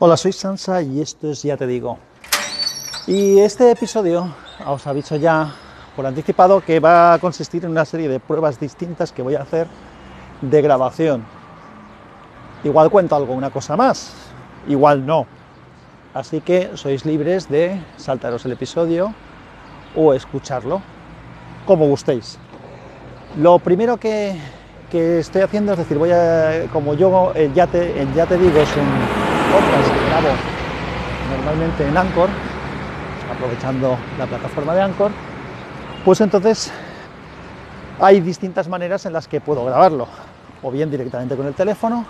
Hola, soy Sansa y esto es Ya Te Digo. Y este episodio os aviso ya por anticipado que va a consistir en una serie de pruebas distintas que voy a hacer de grabación. Igual cuento algo, una cosa más, igual no. Así que sois libres de saltaros el episodio o escucharlo, como gustéis. Lo primero que, que estoy haciendo es decir, voy a, como yo ya te, ya te digo, es un que grabo normalmente en Anchor, aprovechando la plataforma de Anchor, pues entonces hay distintas maneras en las que puedo grabarlo, o bien directamente con el teléfono,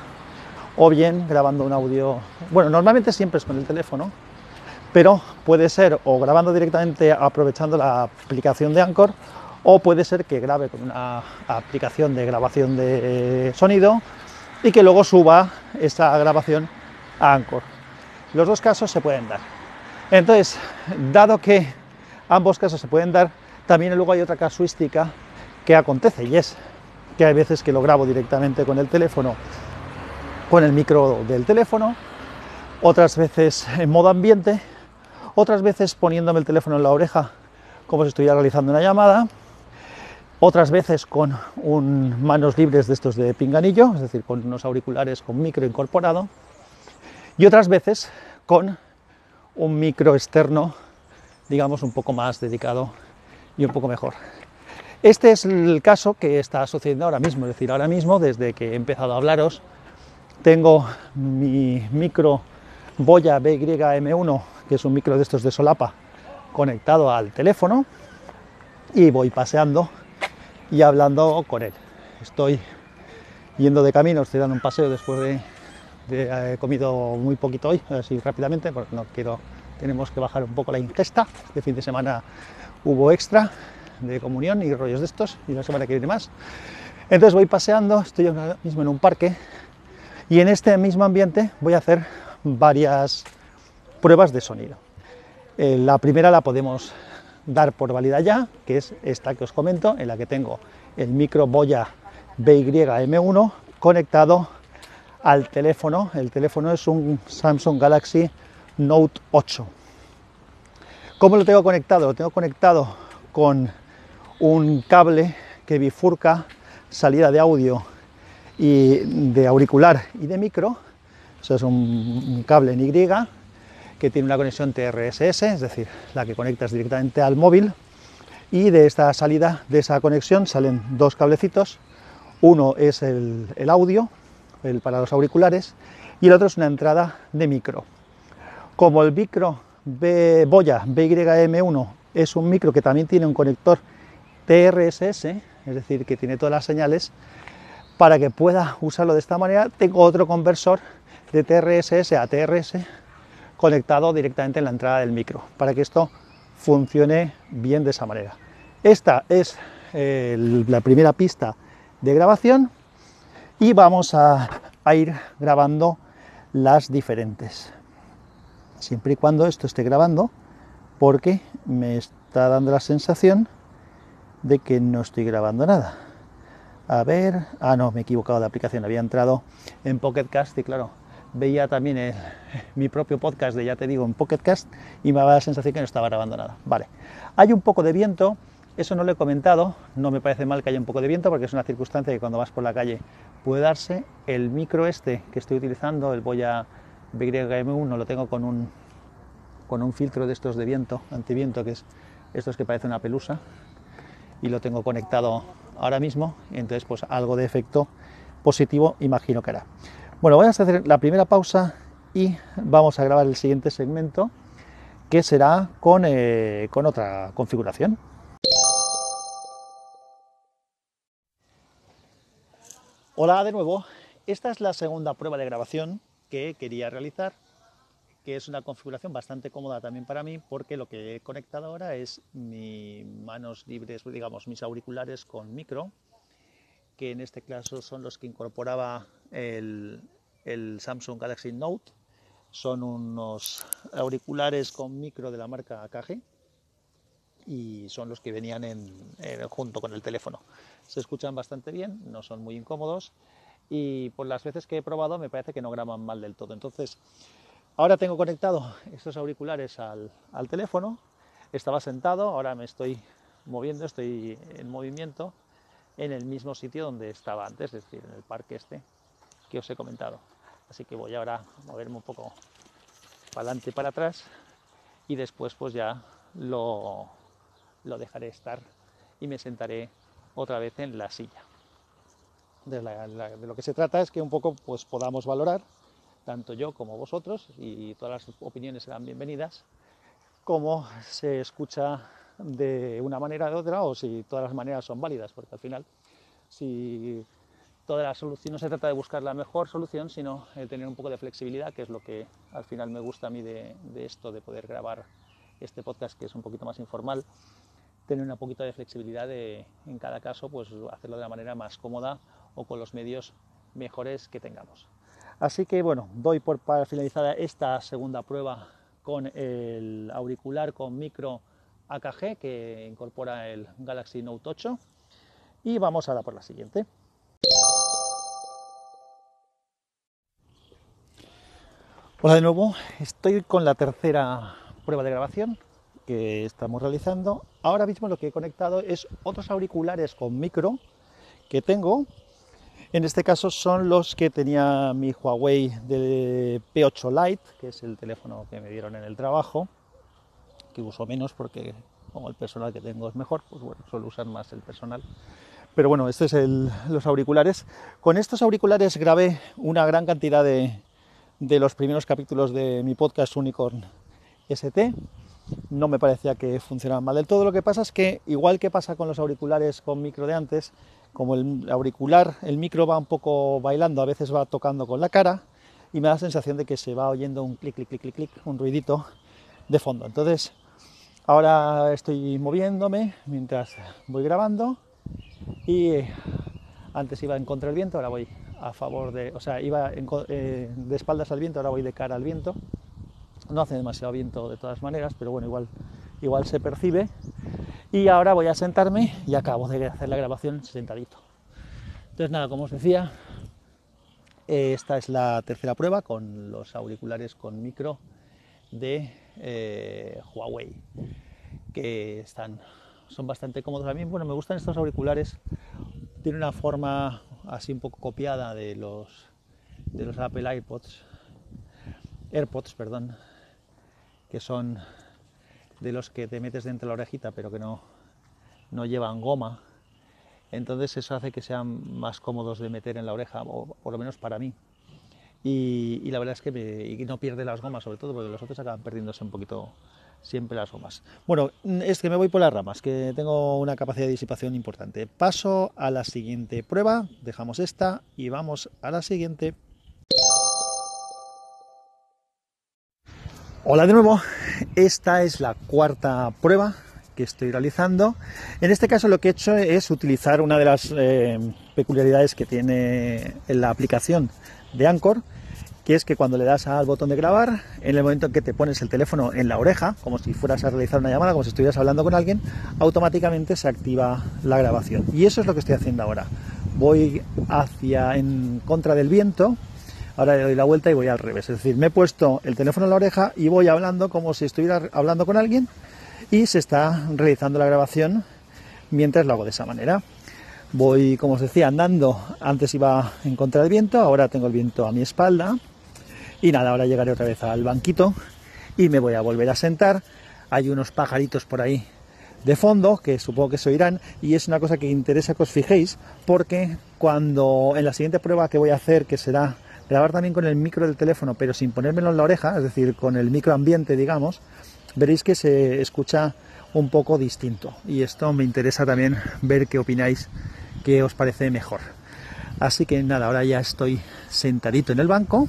o bien grabando un audio, bueno, normalmente siempre es con el teléfono, pero puede ser o grabando directamente aprovechando la aplicación de Anchor, o puede ser que grabe con una aplicación de grabación de sonido y que luego suba esa grabación Anchor. Los dos casos se pueden dar. Entonces, dado que ambos casos se pueden dar, también luego hay otra casuística que acontece y es que hay veces que lo grabo directamente con el teléfono, con el micro del teléfono, otras veces en modo ambiente, otras veces poniéndome el teléfono en la oreja como si estuviera realizando una llamada, otras veces con manos libres de estos de pinganillo, es decir, con unos auriculares con micro incorporado, y otras veces con un micro externo, digamos, un poco más dedicado y un poco mejor. Este es el caso que está sucediendo ahora mismo, es decir, ahora mismo, desde que he empezado a hablaros, tengo mi micro Boya BYM1, que es un micro de estos de solapa, conectado al teléfono y voy paseando y hablando con él. Estoy yendo de camino, estoy dando un paseo después de he comido muy poquito hoy, así rápidamente, porque no quiero, tenemos que bajar un poco la ingesta. Este fin de semana hubo extra de comunión y rollos de estos, y la semana que viene más. Entonces voy paseando, estoy ahora mismo en un parque, y en este mismo ambiente voy a hacer varias pruebas de sonido. Eh, la primera la podemos dar por válida ya, que es esta que os comento, en la que tengo el micro Boya BY-M1 conectado al teléfono. El teléfono es un Samsung Galaxy Note 8. ¿Cómo lo tengo conectado? Lo tengo conectado con un cable que bifurca salida de audio y de auricular y de micro. Eso es un, cable en Y que tiene una conexión TRSS, es decir, la que conectas directamente al móvil. Y de esta salida, de esa conexión, salen dos cablecitos. Uno es el audio el para los auriculares, y el otro es una entrada de micro. Como el micro B, Boya BYM1 es un micro que también tiene un conector TRSS, es decir, que tiene todas las señales, para que pueda usarlo de esta manera, tengo otro conversor de TRSS a TRS conectado directamente en la entrada del micro, para que esto funcione bien de esa manera. Esta es eh, la primera pista de grabación y vamos a, ir grabando las diferentes. Siempre y cuando esto esté grabando, porque me está dando la sensación de que no estoy grabando nada. A ver, ah no, me he equivocado de aplicación, había entrado en Pocket Cast y claro, veía también mi propio podcast de ya te digo en Pocket Cast y me daba la sensación que no estaba grabando nada. Vale, hay un poco de viento, eso no lo he comentado, no me parece mal que haya un poco de viento porque es una circunstancia que cuando vas por la calle puede darse. El micro este que estoy utilizando, el Boya BYM1, lo tengo con un, con un filtro de estos de viento, antiviento, que es estos que parece una pelusa, y lo tengo conectado ahora mismo, entonces pues algo de efecto positivo imagino que hará. Bueno, voy a hacer la primera pausa y vamos a grabar el siguiente segmento que será con, eh, con otra configuración. Hola de nuevo, esta es la segunda prueba de grabación que quería realizar, que es una configuración bastante cómoda también para mí porque lo que he conectado ahora es mis manos libres, digamos mis auriculares con micro, que en este caso son los que incorporaba el, Samsung Galaxy Note, son unos auriculares con micro de la marca AKG y son los que venían junto con el teléfono se escuchan bastante bien, no son muy incómodos y por las veces que he probado me parece que no graban mal del todo. Entonces, Ahora tengo conectado estos auriculares al, al teléfono, estaba sentado, ahora me estoy moviendo, estoy en movimiento en el mismo sitio donde estaba antes, es decir, en el parque este que os he comentado. Así que voy ahora a moverme un poco para adelante y para atrás y después pues ya lo, lo dejaré estar y me sentaré otra vez en la silla. De, lo que se trata es que un poco pues podamos valorar, tanto yo como vosotros, y todas las opiniones serán bienvenidas, cómo se escucha de una manera o de otra o si todas las maneras son válidas, porque al final si toda la solución no se trata de buscar la mejor solución, sino de tener un poco de flexibilidad, que es lo que al final me gusta a mí de, de esto, de poder grabar este podcast que es un poquito más informal, tener un poquito de flexibilidad de, en cada caso, pues hacerlo de la manera más cómoda o con los medios mejores que tengamos. Así que bueno, doy por para finalizada esta segunda prueba con el auricular con micro AKG que incorpora el Galaxy Note 8 y vamos ahora por la siguiente. Hola de nuevo, estoy con la tercera prueba de grabación que estamos realizando. Ahora mismo lo que he conectado es otros auriculares con micro que tengo. En este caso son los que tenía mi Huawei de P8 Lite, que es el teléfono que me dieron en el trabajo, que uso menos porque como el personal que tengo es mejor, pues bueno, suelo usar más el personal. Pero bueno, estos son los auriculares. Con estos auriculares grabé una gran cantidad de, de los primeros capítulos de mi podcast Unicorn ST. No me parecía que funcionaban mal del todo. Lo que pasa es que, igual que pasa con los auriculares con micro de antes, como el auricular, el micro va un poco bailando, a veces va tocando con la cara y me da la sensación de que se va oyendo un clic, clic, clic, clic, clic, un ruidito de fondo. Entonces, ahora estoy moviéndome mientras voy grabando y antes iba en contra del viento, ahora voy a favor de, o sea, iba eh, de espaldas al viento, ahora voy de cara al viento. No hace demasiado viento de todas maneras, pero bueno, igual, igual se percibe. Y ahora voy a sentarme y acabo de hacer la grabación sentadito. Entonces nada, como os decía, esta es la tercera prueba con los auriculares con micro de eh, Huawei, que están, son bastante cómodos a mí. Bueno, me gustan estos auriculares, tiene una forma así un poco copiada de los, de los Apple AirPods, AirPods, perdón, que son de los que te metes dentro de la orejita pero que no, no llevan goma. Entonces eso hace que sean más cómodos de meter en la oreja, o por lo menos para mí. Y, la verdad es que no pierde las gomas, sobre todo porque los otros acaban perdiéndose un poquito siempre las gomas. Bueno, es que me voy por las ramas, que tengo una capacidad de disipación importante. Paso a la siguiente prueba, dejamos esta y vamos a la siguiente. Hola de nuevo, esta es la cuarta prueba que estoy realizando. En este caso lo que he hecho es utilizar una de las eh, peculiaridades que tiene la aplicación de Anchor, que es que cuando le das al botón de grabar, en el momento en que te pones el teléfono en la oreja, como si fueras a realizar una llamada, como si estuvieras hablando con alguien, automáticamente se activa la grabación. Y eso es lo que estoy haciendo ahora. Voy hacia en contra del viento, ahora le doy la vuelta y voy al revés. Es decir, me he puesto el teléfono en la oreja y voy hablando como si estuviera hablando con alguien y se está realizando la grabación mientras lo hago de esa manera. Voy, como os decía, andando. Antes iba en contra del viento, ahora tengo el viento a mi espalda y nada, ahora llegaré otra vez al banquito y me voy a volver a sentar. Hay unos pajaritos por ahí de fondo que supongo que se oirán y es una cosa que interesa que os fijéis porque cuando en la siguiente prueba que voy a hacer, que será grabar también con el micro del teléfono pero sin ponérmelo en la oreja, es decir, con el micro ambiente, digamos, veréis que se escucha un poco distinto y esto me interesa también ver qué opináis, qué os parece mejor. Así que nada, ahora ya estoy sentadito en el banco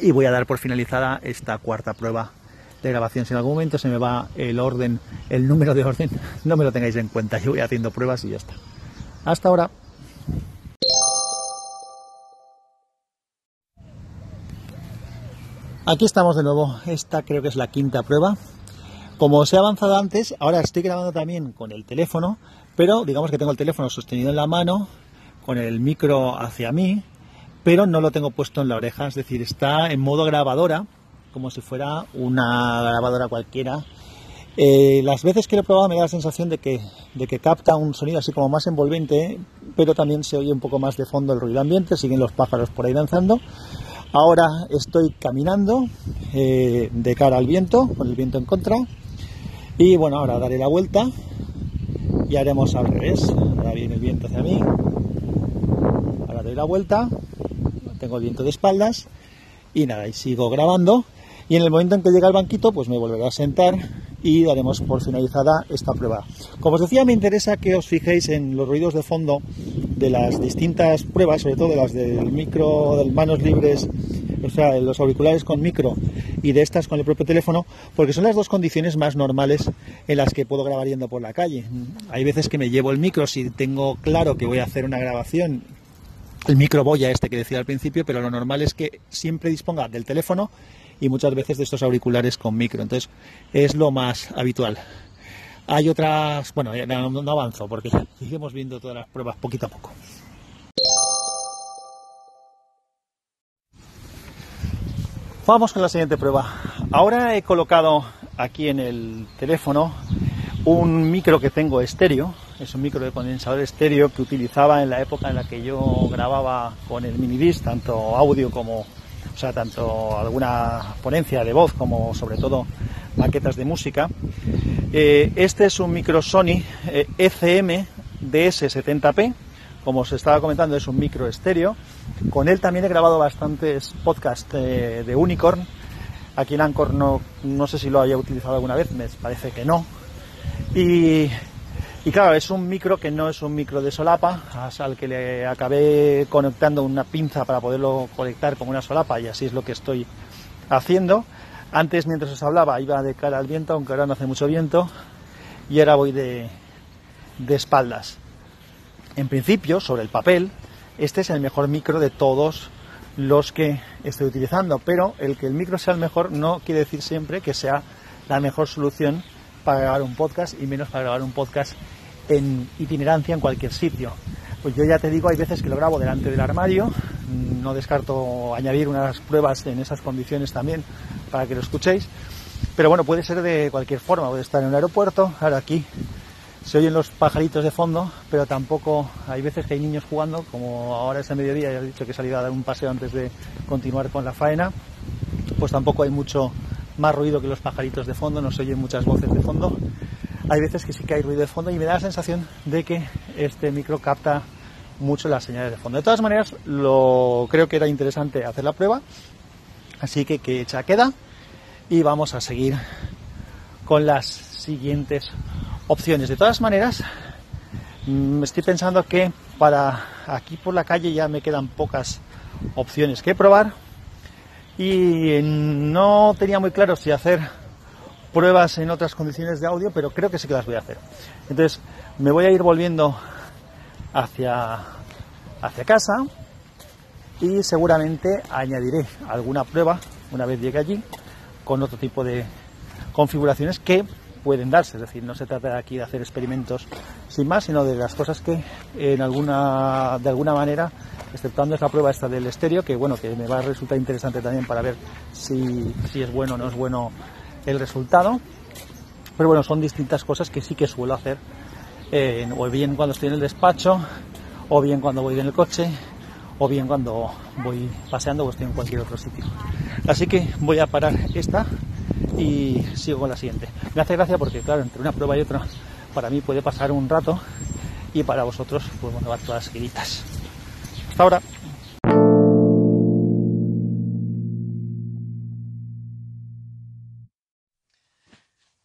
y voy a dar por finalizada esta cuarta prueba de grabación. Si en algún momento se me va el orden, el número de orden, no me lo tengáis en cuenta. Yo voy haciendo pruebas y ya está. Hasta ahora. Aquí estamos de nuevo. Esta creo que es la quinta prueba. Como os he avanzado antes, ahora estoy grabando también con el teléfono, pero digamos que tengo el teléfono sostenido en la mano, con el micro hacia mí, pero no lo tengo puesto en la oreja, es decir, está en modo grabadora como si fuera una grabadora cualquiera. Eh, las veces que lo he probado me da la sensación de que, de que capta un sonido así como más envolvente, pero también se oye un poco más de fondo el ruido ambiente, siguen los pájaros por ahí danzando. Ahora estoy caminando eh, de cara al viento, con el viento en contra, y bueno, ahora daré la vuelta y haremos al revés. Ahora viene el viento hacia mí, ahora doy la vuelta, tengo el viento de espaldas y nada, y sigo grabando. Y en el momento en que llegue al banquito, pues me volveré a sentar y daremos por finalizada esta prueba. Como os decía, me interesa que os fijéis en los ruidos de fondo de las distintas pruebas, sobre todo de las del micro, de manos libres, o sea, los auriculares con micro y de estas con el propio teléfono, porque son las dos condiciones más normales en las que puedo grabar yendo por la calle. Hay veces que me llevo el micro si tengo claro que voy a hacer una grabación el micro boya este que decía al principio, pero lo normal es que siempre disponga del teléfono y muchas veces de estos auriculares con micro. Entonces es lo más habitual. Hay otras, bueno, no, avanzo porque seguimos viendo todas las pruebas poquito a poco. Vamos con la siguiente prueba. Ahora he colocado aquí en el teléfono un micro que tengo estéreo, es un micro de condensador estéreo que utilizaba en la época en la que yo grababa con el minidisc, tanto audio como, o sea, tanto alguna ponencia de voz como sobre todo maquetas de música. Eh, este es un micro Sony ECM eh, e DS70P, como os estaba comentando es un micro estéreo. Con él también he grabado bastantes podcasts eh, de Unicorn. Aquí en Anchor no, no sé si lo haya utilizado alguna vez, me parece que no, y, claro, es un micro que no es un micro de solapa, al que le acabé conectando una pinza para poderlo conectar con una solapa y así es lo que estoy haciendo. Antes, mientras os hablaba, iba de cara al viento, aunque ahora no hace mucho viento, y ahora voy de, de espaldas. En principio, sobre el papel, este es el mejor micro de todos los que estoy utilizando, pero el que el micro sea el mejor no quiere decir siempre que sea la mejor solución para grabar un podcast y menos para grabar un podcast en itinerancia en cualquier sitio. Pues yo ya te digo, hay veces que lo grabo delante del armario, no descarto añadir unas pruebas en esas condiciones también para que lo escuchéis, pero bueno, puede ser de cualquier forma, puede estar en un aeropuerto, ahora aquí se oyen los pajaritos de fondo, pero tampoco hay veces que hay niños jugando, como ahora es el mediodía, ya he dicho que he salido a dar un paseo antes de continuar con la faena, pues tampoco hay mucho más ruido que los pajaritos de fondo, no se oyen muchas voces de fondo. Hay veces que sí que hay ruido de fondo y me da la sensación de que este micro capta mucho las señales de fondo. De todas maneras, lo creo que era interesante hacer la prueba, así que que hecha queda y vamos a seguir con las siguientes opciones. De todas maneras, mm, estoy pensando que para aquí por la calle ya me quedan pocas opciones que probar y no tenía muy claro si hacer pruebas en otras condiciones de audio, pero creo que sí que las voy a hacer. Entonces me voy a ir volviendo hacia, hacia casa y seguramente añadiré alguna prueba una vez llegue allí con otro tipo de configuraciones que pueden darse, es decir, no se trata aquí de hacer experimentos sin más, sino de las cosas que en alguna, de alguna manera exceptuando esa prueba esta del estéreo, que bueno, que me va a resultar interesante también para ver si, es bueno o no es bueno el resultado. Pero bueno, son distintas cosas que sí que suelo hacer, eh, o bien cuando estoy en el despacho, o bien cuando voy en el coche, o bien cuando voy paseando o estoy en cualquier otro sitio. Así que voy a parar esta y sigo con la siguiente. Me hace gracia porque, claro, entre una prueba y otra, para mí puede pasar un rato y para vosotros, pues bueno, va todas seguiditas. Hasta ahora.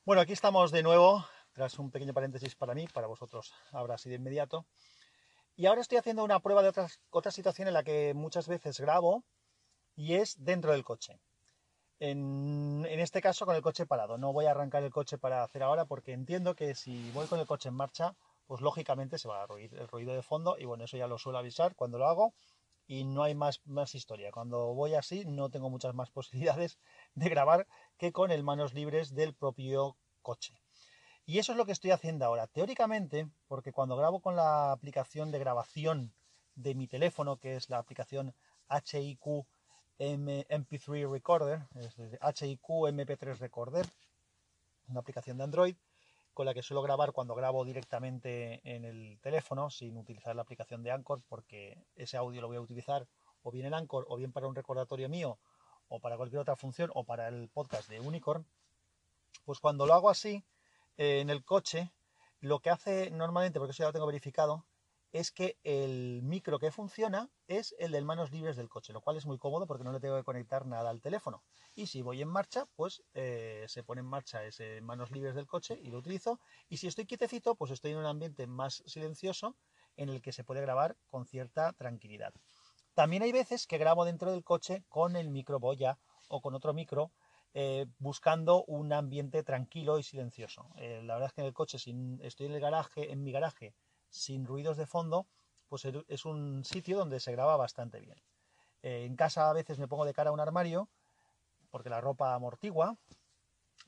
Bueno, aquí estamos de nuevo, tras un pequeño paréntesis para mí, para vosotros sí de inmediato. Y ahora estoy haciendo una prueba de otra situación en la que muchas veces grabo y es dentro del coche. En, en, este caso con el coche parado. No voy a arrancar el coche para hacer ahora porque entiendo que si voy con el coche en marcha pues lógicamente se va a oír el ruido de fondo y bueno, eso ya lo suelo avisar cuando lo hago y no hay más, más historia. Cuando voy así no tengo muchas más posibilidades de grabar que con el manos libres del propio coche. Y eso es lo que estoy haciendo ahora. Teóricamente, porque cuando grabo con la aplicación de grabación de mi teléfono, que es la aplicación HIQ MP3 Recorder, es HIQ MP3 Recorder, una aplicación de Android con la que suelo grabar cuando grabo directamente en el teléfono sin utilizar la aplicación de Anchor porque ese audio lo voy a utilizar o bien en Anchor o bien para un recordatorio mío o para cualquier otra función o para el podcast de Unicorn. Pues cuando lo hago así eh, en el coche, lo que hace normalmente, porque eso ya lo tengo verificado, es que el micro que funciona es el de manos libres del coche, lo cual es muy cómodo porque no le tengo que conectar nada al teléfono. Y si voy en marcha, pues eh, se pone en marcha ese manos libres del coche y lo utilizo. Y si estoy quietecito, pues estoy en un ambiente más silencioso en el que se puede grabar con cierta tranquilidad. También hay veces que grabo dentro del coche con el micro boya o con otro micro eh, buscando un ambiente tranquilo y silencioso. Eh, la verdad es que en el coche, si estoy en el garaje, en mi garaje, sin ruidos de fondo, pues es un sitio donde se graba bastante bien. Eh, en casa a veces me pongo de cara a un armario porque la ropa amortigua,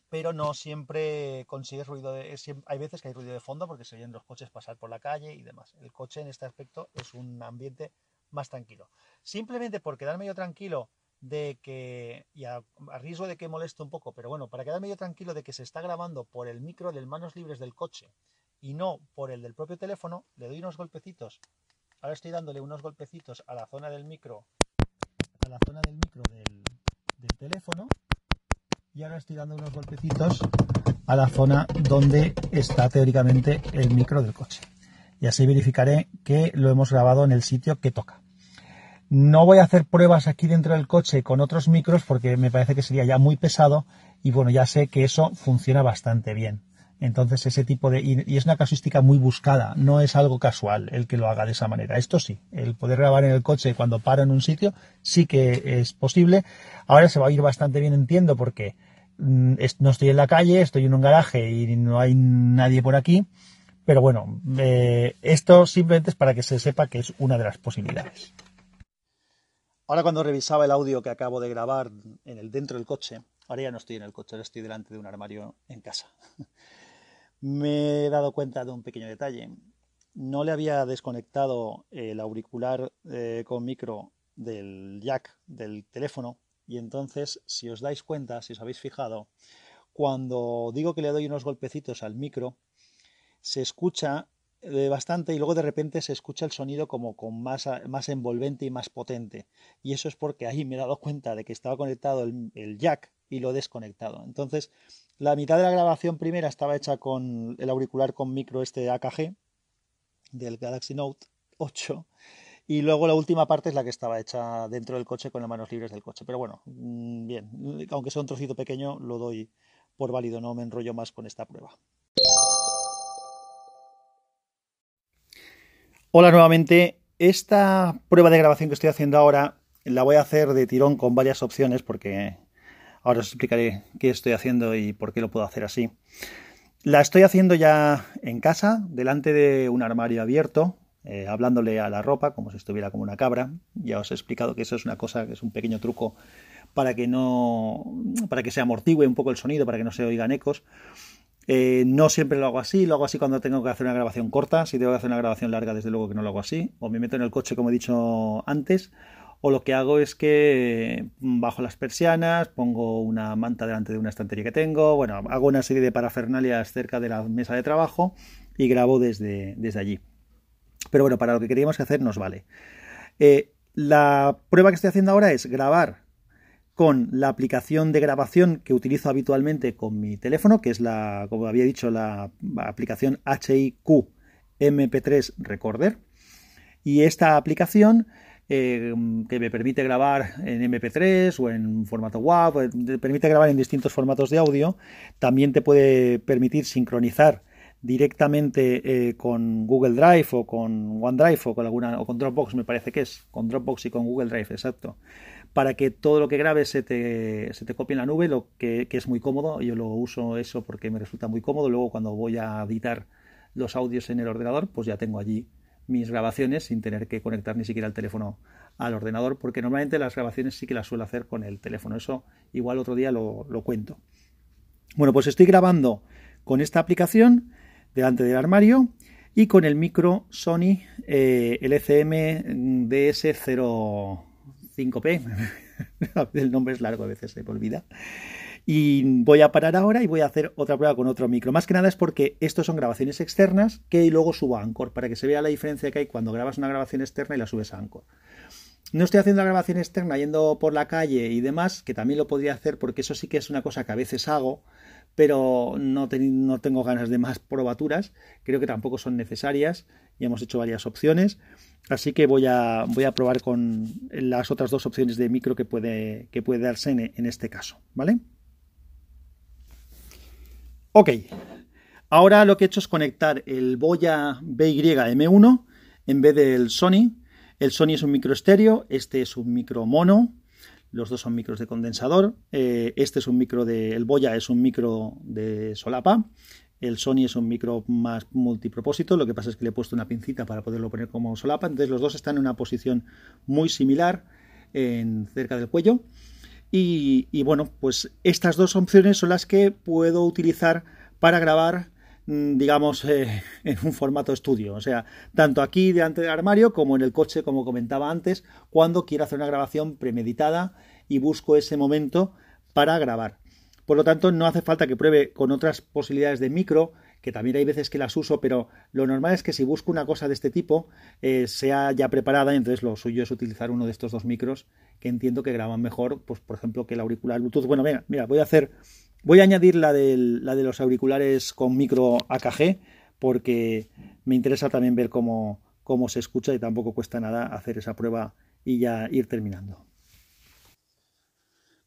pero no siempre consigues ruido de... hay veces que hay ruido de fondo porque se oyen los coches pasar por la calle y demás. El coche en este aspecto es un ambiente más tranquilo. Simplemente por quedarme yo tranquilo de que, y a, riesgo de que moleste un poco, pero bueno, para quedarme yo tranquilo de que se está grabando por el micro del manos libres del coche y no por el del propio teléfono, le doy unos golpecitos. Ahora estoy dándole unos golpecitos a la zona del micro, a la zona del micro del, del teléfono y ahora estoy dando unos golpecitos a la zona donde está teóricamente el micro del coche. Y así verificaré que lo hemos grabado en el sitio que toca. No voy a hacer pruebas aquí dentro del coche con otros micros porque me parece que sería ya muy pesado y bueno, ya sé que eso funciona bastante bien. Entonces ese tipo de... Y, es una casuística muy buscada, no es algo casual el que lo haga de esa manera. Esto sí, el poder grabar en el coche cuando paro en un sitio sí que es posible. Ahora se va a ir bastante bien, entiendo, porque mm, no estoy en la calle, estoy en un garaje y no hay nadie por aquí. Pero bueno, eh, esto simplemente es para que se sepa que es una de las posibilidades. Ahora cuando revisaba el audio que acabo de grabar en el dentro del coche, ahora ya no estoy en el coche, ahora estoy delante de un armario en casa. me he dado cuenta de un pequeño detalle. No le había desconectado el auricular eh, con micro del jack del teléfono y entonces, si os dais cuenta, si os habéis fijado, cuando digo que le doy unos golpecitos al micro, se escucha eh, bastante y luego de repente se escucha el sonido como con más, más envolvente y más potente. Y eso es porque ahí me he dado cuenta de que estaba conectado el, el jack y lo he desconectado. Entonces, la mitad de la grabación primera estaba hecha con el auricular con micro este AKG del Galaxy Note 8 y luego la última parte es la que estaba hecha dentro del coche con las manos libres del coche. Pero bueno, mm, bien, aunque sea un trocito pequeño, lo doy por válido, no me enrollo más con esta prueba. Hola nuevamente. Esta prueba de grabación que estoy haciendo ahora la voy a hacer de tirón con varias opciones porque Ahora os explicaré qué estoy haciendo y por qué lo puedo hacer así. La estoy haciendo ya en casa, delante de un armario abierto, eh, hablándole a la ropa como si estuviera como una cabra. Ya os he explicado que eso es una cosa, que es un pequeño truco para que no, para que se amortigüe un poco el sonido, para que no se oigan ecos. Eh, no siempre lo hago así, lo hago así cuando tengo que hacer una grabación corta. Si tengo que hacer una grabación larga, desde luego que no lo hago así. O me meto en el coche, como he dicho antes, o lo que hago es que mm, bajo las persianas, pongo una manta delante de una estantería que tengo, bueno, hago una serie de parafernalias cerca de la mesa de trabajo y grabo desde, desde allí. Pero bueno, para lo que queríamos hacer nos vale. Eh, la prueba que estoy haciendo ahora es grabar con la aplicación de grabación que utilizo habitualmente con mi teléfono, que es la, como había dicho, la aplicación HIQ MP3 Recorder. Y esta aplicación eh, que me permite grabar en MP3 o en formato WAV, te permite grabar en distintos formatos de audio. También te puede permitir sincronizar directamente eh, con Google Drive o con OneDrive o con alguna o con Dropbox me parece que es con Dropbox y con Google Drive exacto para que todo lo que grabes se te, se te copie en la nube lo que, que, es muy cómodo yo lo uso eso porque me resulta muy cómodo luego cuando voy a editar los audios en el ordenador pues ya tengo allí mis grabaciones sin tener que conectar ni siquiera el teléfono al ordenador, porque normalmente las grabaciones sí que las suelo hacer con el teléfono. Eso igual otro día lo, cuento. Bueno, pues estoy grabando con esta aplicación delante del armario y con el micro Sony eh, LCM DS05P. el nombre es largo, a veces se me olvida. Y voy a parar ahora y voy a hacer otra prueba con otro micro. Más que nada es porque estos son grabaciones externas que luego subo a Anchor, para que se vea la diferencia que hay cuando grabas una grabación externa y la subes a Anchor. No estoy haciendo la grabación externa yendo por la calle y demás, que también lo podría hacer porque eso sí que es una cosa que a veces hago, pero no, tengo ganas de más probaturas, creo que tampoco son necesarias, y hemos hecho varias opciones, así que voy a, probar con las otras dos opciones de micro que puede, que puede darse en, este caso, ¿vale? Ok, ahora lo que he hecho es conectar el Boya BY M1 en vez del Sony. El Sony es un micro estéreo, este es un micro mono, los dos son micros de condensador. Eh, este es un micro de. El Boya es un micro de solapa. El Sony es un micro más multipropósito. Lo que pasa es que le he puesto una pincita para poderlo poner como solapa. Entonces los dos están en una posición muy similar en, cerca del cuello. Y, bueno, pues estas dos opciones son las que puedo utilizar para grabar digamos, eh, en un formato estudio. O sea, tanto aquí delante del armario como en el coche, como comentaba antes, cuando quiero hacer una grabación premeditada y busco ese momento para grabar. Por lo tanto, no hace falta que pruebe con otras posibilidades de micro, que también hay veces que las uso, pero lo normal es que si busco una cosa de este tipo, eh, sea ya preparada, entonces lo suyo es utilizar uno de estos dos micros que entiendo que graban mejor, pues por ejemplo, que el auricular Bluetooth. Bueno, mira, mira, voy a hacer, voy a añadir la, la de los auriculares con micro AKG, porque me interesa también ver cómo, cómo se escucha y tampoco cuesta nada hacer esa prueba y ya ir terminando.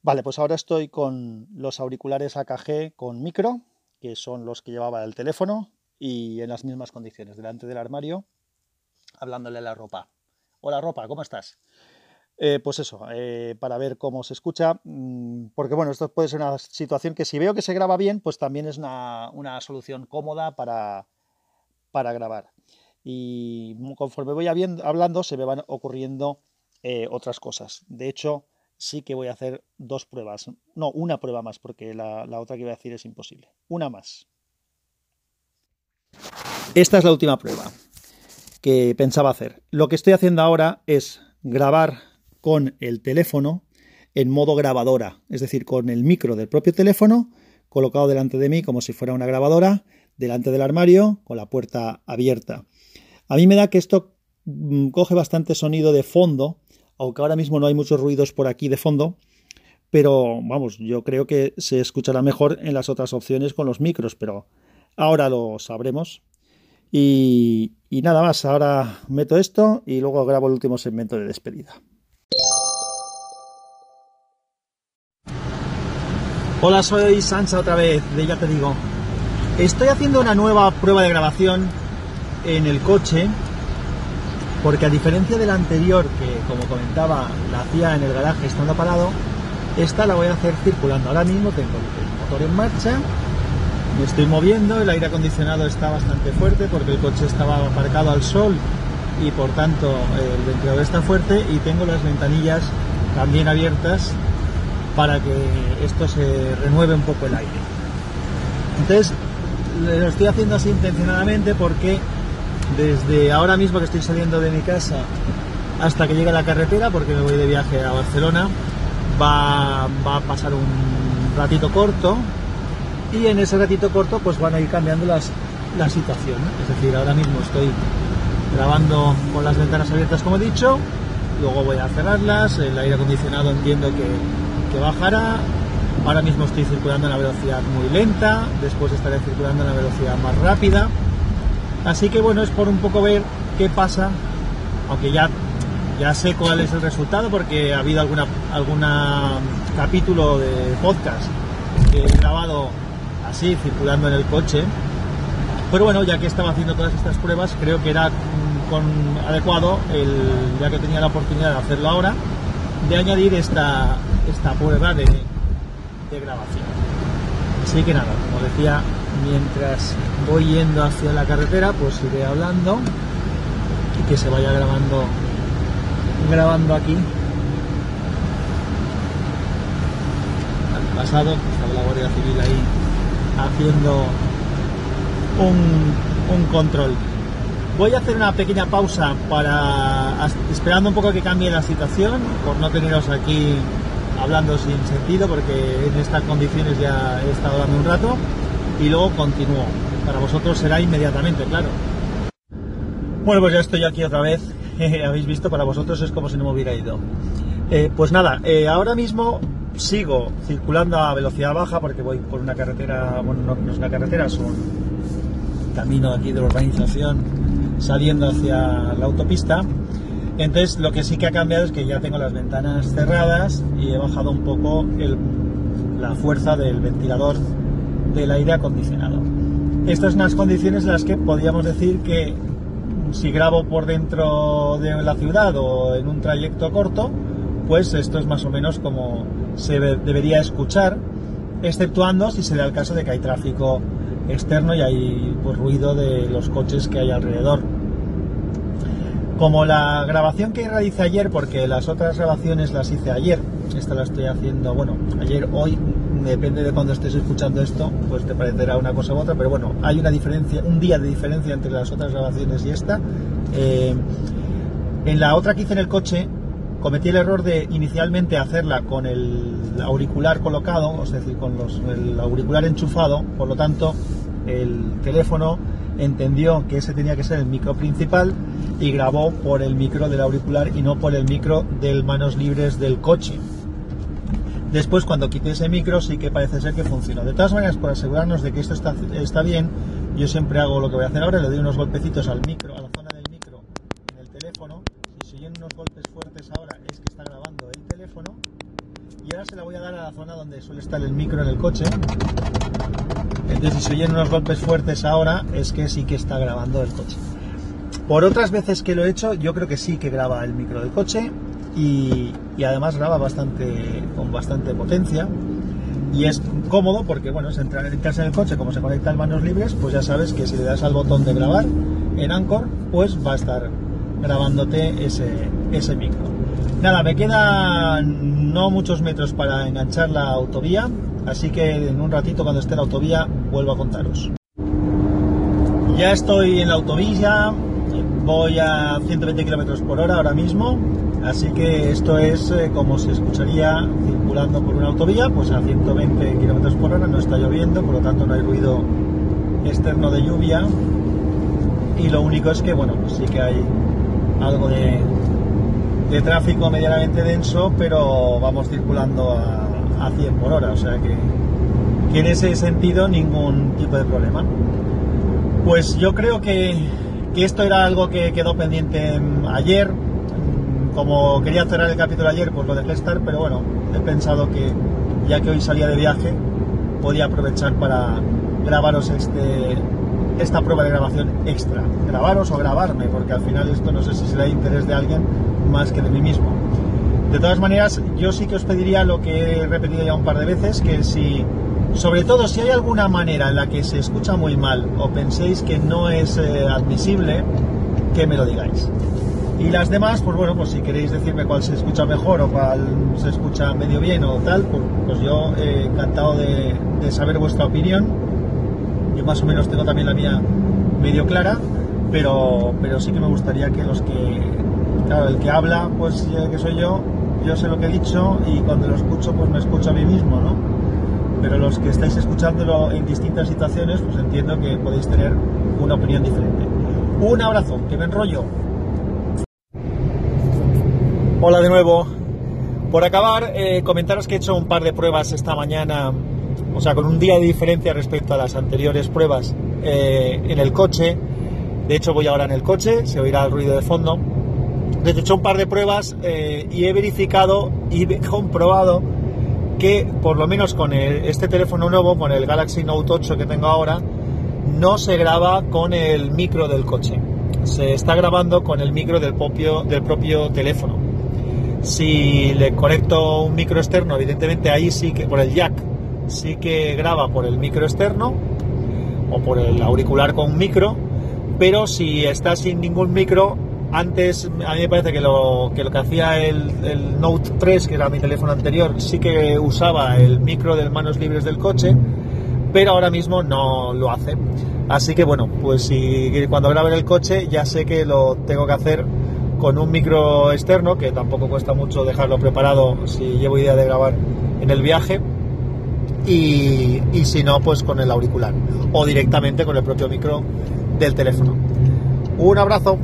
Vale, pues ahora estoy con los auriculares AKG con micro, que son los que llevaba el teléfono, y en las mismas condiciones, delante del armario, hablándole a la ropa. Hola ropa, ¿cómo estás? Eh, pues eso, eh, para ver cómo se escucha, mm, porque bueno, esto puede ser una situación que si veo que se graba bien, pues también es una, solución cómoda para, para, grabar. Y conforme voy hablando, se me van ocurriendo eh, otras cosas. De hecho, sí que voy a hacer dos pruebas. No, una prueba más, porque la, otra que voy a decir es imposible. Una más. Esta es la última prueba que pensaba hacer. Lo que estoy haciendo ahora es grabar con el teléfono en modo grabadora, es decir, con el micro del propio teléfono colocado delante de mí como si fuera una grabadora, delante del armario, con la puerta abierta. A mí me da que esto mm, coge bastante sonido de fondo aunque ahora mismo no hay muchos ruidos por aquí de fondo, pero vamos, yo creo que se escuchará mejor en las otras opciones con los micros, pero ahora lo sabremos. Y, nada más, ahora meto esto y luego grabo el último segmento de despedida. Hola, soy Sansa otra vez, de ya te digo. Estoy haciendo una nueva prueba de grabación en el coche porque a diferencia de la anterior, que como comentaba, la hacía en el garaje estando parado, esta la voy a hacer circulando. Ahora mismo tengo el motor en marcha, me estoy moviendo, el aire acondicionado está bastante fuerte porque el coche estaba aparcado al sol y por tanto el ventilador está fuerte y tengo las ventanillas también abiertas para que esto se renueve un poco el aire. Entonces, lo estoy haciendo así intencionadamente porque desde ahora mismo que estoy saliendo de mi casa hasta que llegue a la carretera, porque me voy de viaje a Barcelona, va, a pasar un ratito corto y en ese ratito corto pues van a ir cambiando las, la situación. Es decir, ahora mismo estoy grabando con las ventanas abiertas como he dicho, luego voy a cerrarlas, el aire acondicionado entiendo que, bajará, ahora mismo estoy circulando en la velocidad muy lenta, después estaré circulando en la velocidad más rápida. Así que bueno, es por un poco ver qué pasa, aunque ya, ya sé cuál es el resultado porque ha habido alguna alguna capítulo de podcast grabado así, circulando en el coche. Pero bueno, ya que estaba haciendo todas estas pruebas, creo que era con adecuado, el, ya que tenía la oportunidad de hacerlo ahora, de añadir esta, esta prueba de, grabación. Así que nada, como decía, mientras voy yendo hacia la carretera, pues iré hablando y que se vaya grabando grabando aquí. Al pasado, estaba la Guardia Civil ahí haciendo un, un control. Voy a hacer una pequeña pausa para esperando un poco que cambie la situación, por no teneros aquí hablando sin sentido, porque en estas condiciones ya he estado hablando un rato, y luego continúo. Para vosotros será inmediatamente, claro. Bueno, pues ya estoy aquí otra vez. Habéis visto, para vosotros es como si no me hubiera ido. Eh, pues nada, eh, ahora mismo sigo circulando a velocidad baja porque voy por una carretera, bueno, no, es una carretera, es un camino aquí de urbanización saliendo hacia la autopista. Entonces lo que sí que ha cambiado es que ya tengo las ventanas cerradas y he bajado un poco la fuerza del ventilador del aire acondicionado. Estas son las condiciones en las que podríamos decir que si grabo por dentro de la ciudad o en un trayecto corto, pues esto es más o menos como se debería escuchar, exceptuando si se da el caso de que hay tráfico externo y hay pues, ruido de los coches que hay alrededor. Como la grabación que realicé ayer, porque las otras grabaciones las hice ayer, esta la estoy haciendo, bueno, ayer, hoy, depende de cuando estés escuchando esto, pues te parecerá una cosa u otra, pero bueno, hay una diferencia, un día de diferencia entre las otras grabaciones y esta. Eh, en la otra que hice en el coche, cometí el error de inicialmente hacerla con el auricular colocado, es decir, con el auricular enchufado, por lo tanto el teléfono entendió que ese tenía que ser el micro principal y grabó por el micro del auricular y no por el micro del manos libres del coche. Después cuando quité ese micro sí que parece ser que funcionó. De todas maneras, por asegurarnos de que esto está, está bien, yo siempre hago lo que voy a hacer ahora, le doy unos golpecitos al micro, a la zona del micro en el teléfono si oyen unos golpes fuertes ahora es que está grabando el teléfono. Y ahora se la voy a dar a la zona donde suele estar el micro en el coche. Entonces si se oyen unos golpes fuertes ahora es que sí que está grabando el coche. Por otras veces que lo he hecho, yo creo que sí que graba el micro del coche y, además graba bastante con bastante potencia y es cómodo porque bueno es entrar en casa en el coche como se conecta en manos libres pues ya sabes que si le das al botón de grabar en Anchor pues va a estar grabándote ese, ese micro. Nada, me quedan no muchos metros para enganchar la autovía, así que en un ratito cuando esté la autovía vuelvo a contaros. Ya estoy en la autovía, voy a 120 km por hora ahora mismo, así que esto es eh, como se escucharía circulando por una autovía, pues a 120 km por hora, no está lloviendo, por lo tanto no hay ruido externo de lluvia y lo único es que, bueno, pues sí que hay algo de, tráfico medianamente denso, pero vamos circulando a, 100 por hora, o sea que, en ese sentido ningún tipo de problema. Pues yo creo que, esto era algo que quedó pendiente ayer. Como quería cerrar el capítulo ayer, pues lo dejé estar, pero bueno, he pensado que ya que hoy salía de viaje, podía aprovechar para grabaros este, esta prueba de grabación extra. Grabaros o grabarme, porque al final esto no sé si será interés de alguien más que de mí mismo. De todas maneras, yo sí que os pediría lo que he repetido ya un par de veces, que si, sobre todo si hay alguna manera en la que se escucha muy mal o penséis que no es eh, admisible, que me lo digáis. Y las demás, pues bueno, pues si queréis decirme cuál se escucha mejor o cuál se escucha medio bien o tal, pues, pues yo he encantado de, de saber vuestra opinión yo más o menos tengo también la mía medio clara, pero, pero sí que me gustaría que los que, claro, el que habla, pues que soy yo, yo sé lo que he dicho y cuando lo escucho, pues me escucho a mí mismo, ¿no? Pero los que estáis escuchándolo en distintas situaciones, pues entiendo que podéis tener una opinión diferente. Un abrazo, que me enrollo. Hola de nuevo. Por acabar, eh, comentaros que he hecho un par de pruebas esta mañana o sea, con un día de diferencia respecto a las anteriores pruebas eh, en el coche. De hecho, voy ahora en el coche, se oirá el ruido de fondo. He hecho un par de pruebas eh, y he verificado y he comprobado que, por lo menos con este teléfono nuevo, con el Galaxy Note 8 que tengo ahora, no se graba con el micro del coche. Se está grabando con el micro del propio, del propio teléfono. Si le conecto un micro externo, evidentemente ahí sí que por el jack sí que graba por el micro externo o por el auricular con micro, pero si está sin ningún micro, antes a mí me parece que lo que, hacía el, Note 3, que era mi teléfono anterior, sí que usaba el micro de manos libres del coche, pero ahora mismo no lo hace. Así que bueno, pues si cuando grabe el coche ya sé que lo tengo que hacer con un micro externo, que tampoco cuesta mucho dejarlo preparado si llevo idea de grabar en el viaje. Y si no, pues con el auricular o directamente con el propio micro del teléfono. Un abrazo,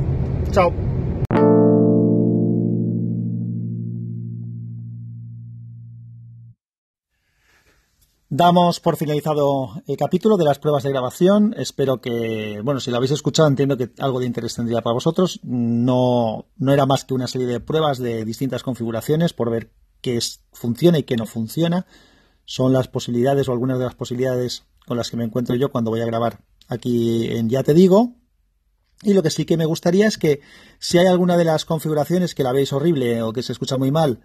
chao. Damos por finalizado el capítulo de las pruebas de grabación. Espero que, bueno, si lo habéis escuchado, entiendo que algo de interés tendría para vosotros. No, no era más que una serie de pruebas de distintas configuraciones por ver qué funciona y qué no funciona. Son las posibilidades o algunas de las posibilidades con las que me encuentro yo cuando voy a grabar aquí en Ya Te Digo. Y lo que sí que me gustaría es que si hay alguna de las configuraciones que la veis horrible o que se escucha muy mal,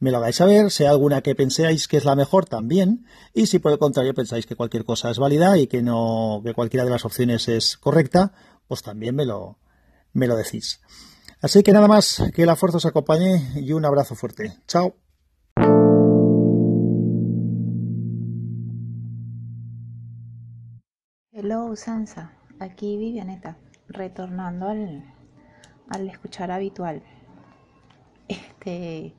me lo hagáis saber, hay alguna que penséis que es la mejor también, y si por el contrario pensáis que cualquier cosa es válida y que no, que cualquiera de las opciones es correcta, pues también me lo, me lo decís. Así que nada más, que la fuerza os acompañe y un abrazo fuerte. Chao. Hello Sansa, aquí Vivianeta, retornando al, al escuchar habitual. Este,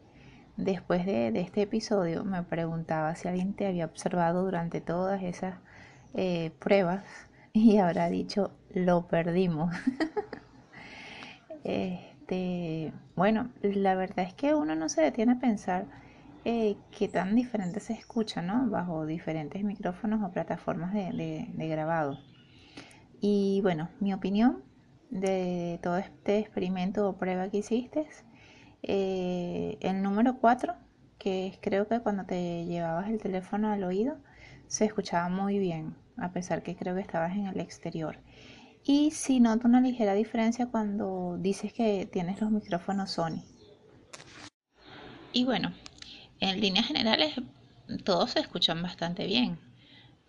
Después de, este episodio me preguntaba si alguien te había observado durante todas esas eh, pruebas y habrá dicho lo perdimos. este, bueno, la verdad es que uno no se detiene a pensar eh, qué tan diferente se escucha, ¿no? Bajo diferentes micrófonos o plataformas de, de grabado. Y bueno, mi opinión de todo este experimento o prueba que hiciste eh, el número 4, que creo que cuando te llevabas el teléfono al oído, se escuchaba muy bien, a pesar que creo que estabas en el exterior. Y si noto una ligera diferencia cuando dices que tienes los micrófonos Sony. Y bueno, en líneas generales todos se escuchan bastante bien.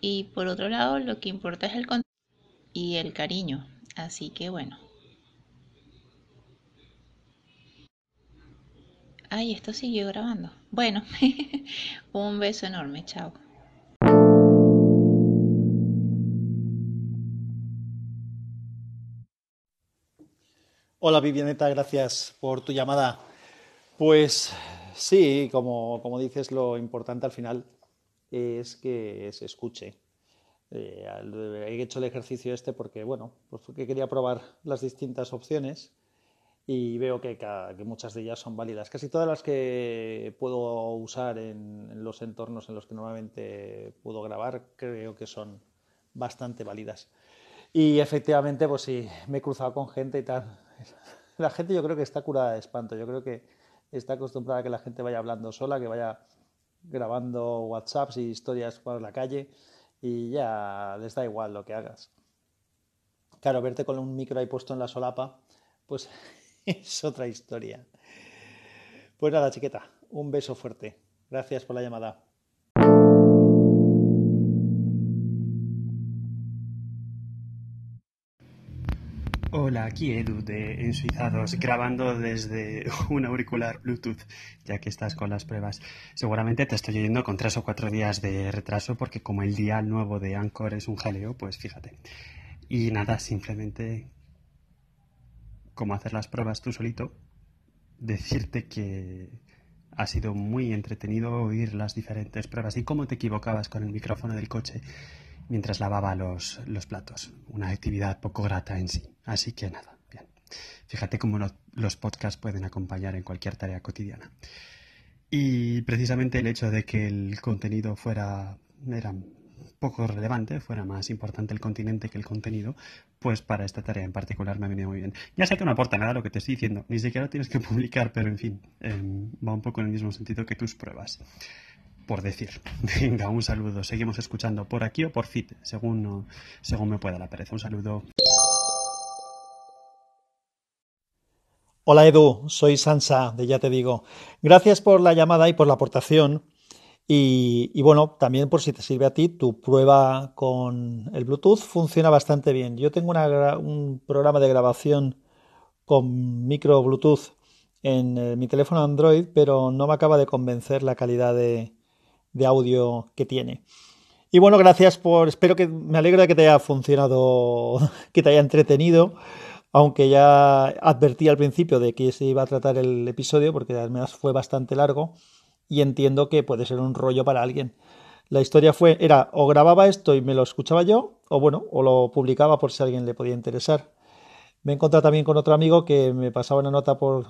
Y por otro lado, lo que importa es el contenido y el cariño. Así que bueno, Ay, esto siguió grabando. Bueno, un beso enorme, chao. Hola Vivianeta, gracias por tu llamada. Pues sí, como, como dices, lo importante al final es que se escuche. Eh, he hecho el ejercicio este porque, bueno, pues porque quería probar las distintas opciones y veo que, muchas de ellas son válidas. Casi todas las que puedo usar en, los entornos en los que normalmente puedo grabar creo que son bastante válidas. Y efectivamente, pues sí, me he cruzado con gente y tal. La gente yo creo que está curada de espanto. Yo creo que está acostumbrada a que la gente vaya hablando sola, que vaya grabando WhatsApps y historias por la calle y ya les da igual lo que hagas. Claro, verte con un micro ahí puesto en la solapa, pues es otra historia. Pues nada, chiqueta, un beso fuerte. Gracias por la llamada. Hola, aquí Edu de Ensuizados, grabando desde un auricular Bluetooth, ya que estás con las pruebas. Seguramente te estoy oyendo con tres o cuatro días de retraso, porque como el día nuevo de Anchor es un jaleo, pues fíjate. Y nada, simplemente cómo hacer las pruebas tú solito, decirte que ha sido muy entretenido oír las diferentes pruebas y cómo te equivocabas con el micrófono del coche mientras lavaba los, platos. Una actividad poco grata en sí. Así que nada, bien. Fíjate cómo los podcasts pueden acompañar en cualquier tarea cotidiana. Y precisamente el hecho de que el contenido fuera era poco relevante, fuera más importante el continente que el contenido, pues para esta tarea en particular me ha venido muy bien. Ya sé que no aporta nada lo que te estoy diciendo, ni siquiera tienes que publicar, pero en fin, em, va un poco en el mismo sentido que tus pruebas. Por decir. Venga, un saludo. Seguimos escuchando por aquí o por fit, según, según me pueda la pereza. Un saludo. Hola Edu, soy Sansa de Ya Te Digo. Gracias por la llamada y por la aportación. Y, bueno, también por si te sirve a ti, tu prueba con el Bluetooth funciona bastante bien. Yo tengo un programa de grabación con micro Bluetooth en eh, mi teléfono Android, pero no me acaba de convencer la calidad de, audio que tiene. Y bueno, gracias por. Espero que. Me alegro de que te haya funcionado, que te haya entretenido. Aunque ya advertí al principio de que se iba a tratar el episodio, porque además fue bastante largo. Y entiendo que puede ser un rollo para alguien. La historia fue, era o grababa esto y me lo escuchaba yo, o bueno, o lo publicaba por si alguien le podía interesar. Me he encontrado también con otro amigo que me pasaba una nota por,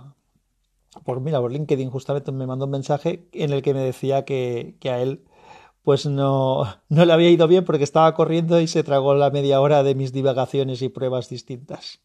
por mira, por LinkedIn justamente me mandó un mensaje en el que me decía que, que a él pues no, no le había ido bien porque estaba corriendo y se tragó la media hora de mis divagaciones y pruebas distintas.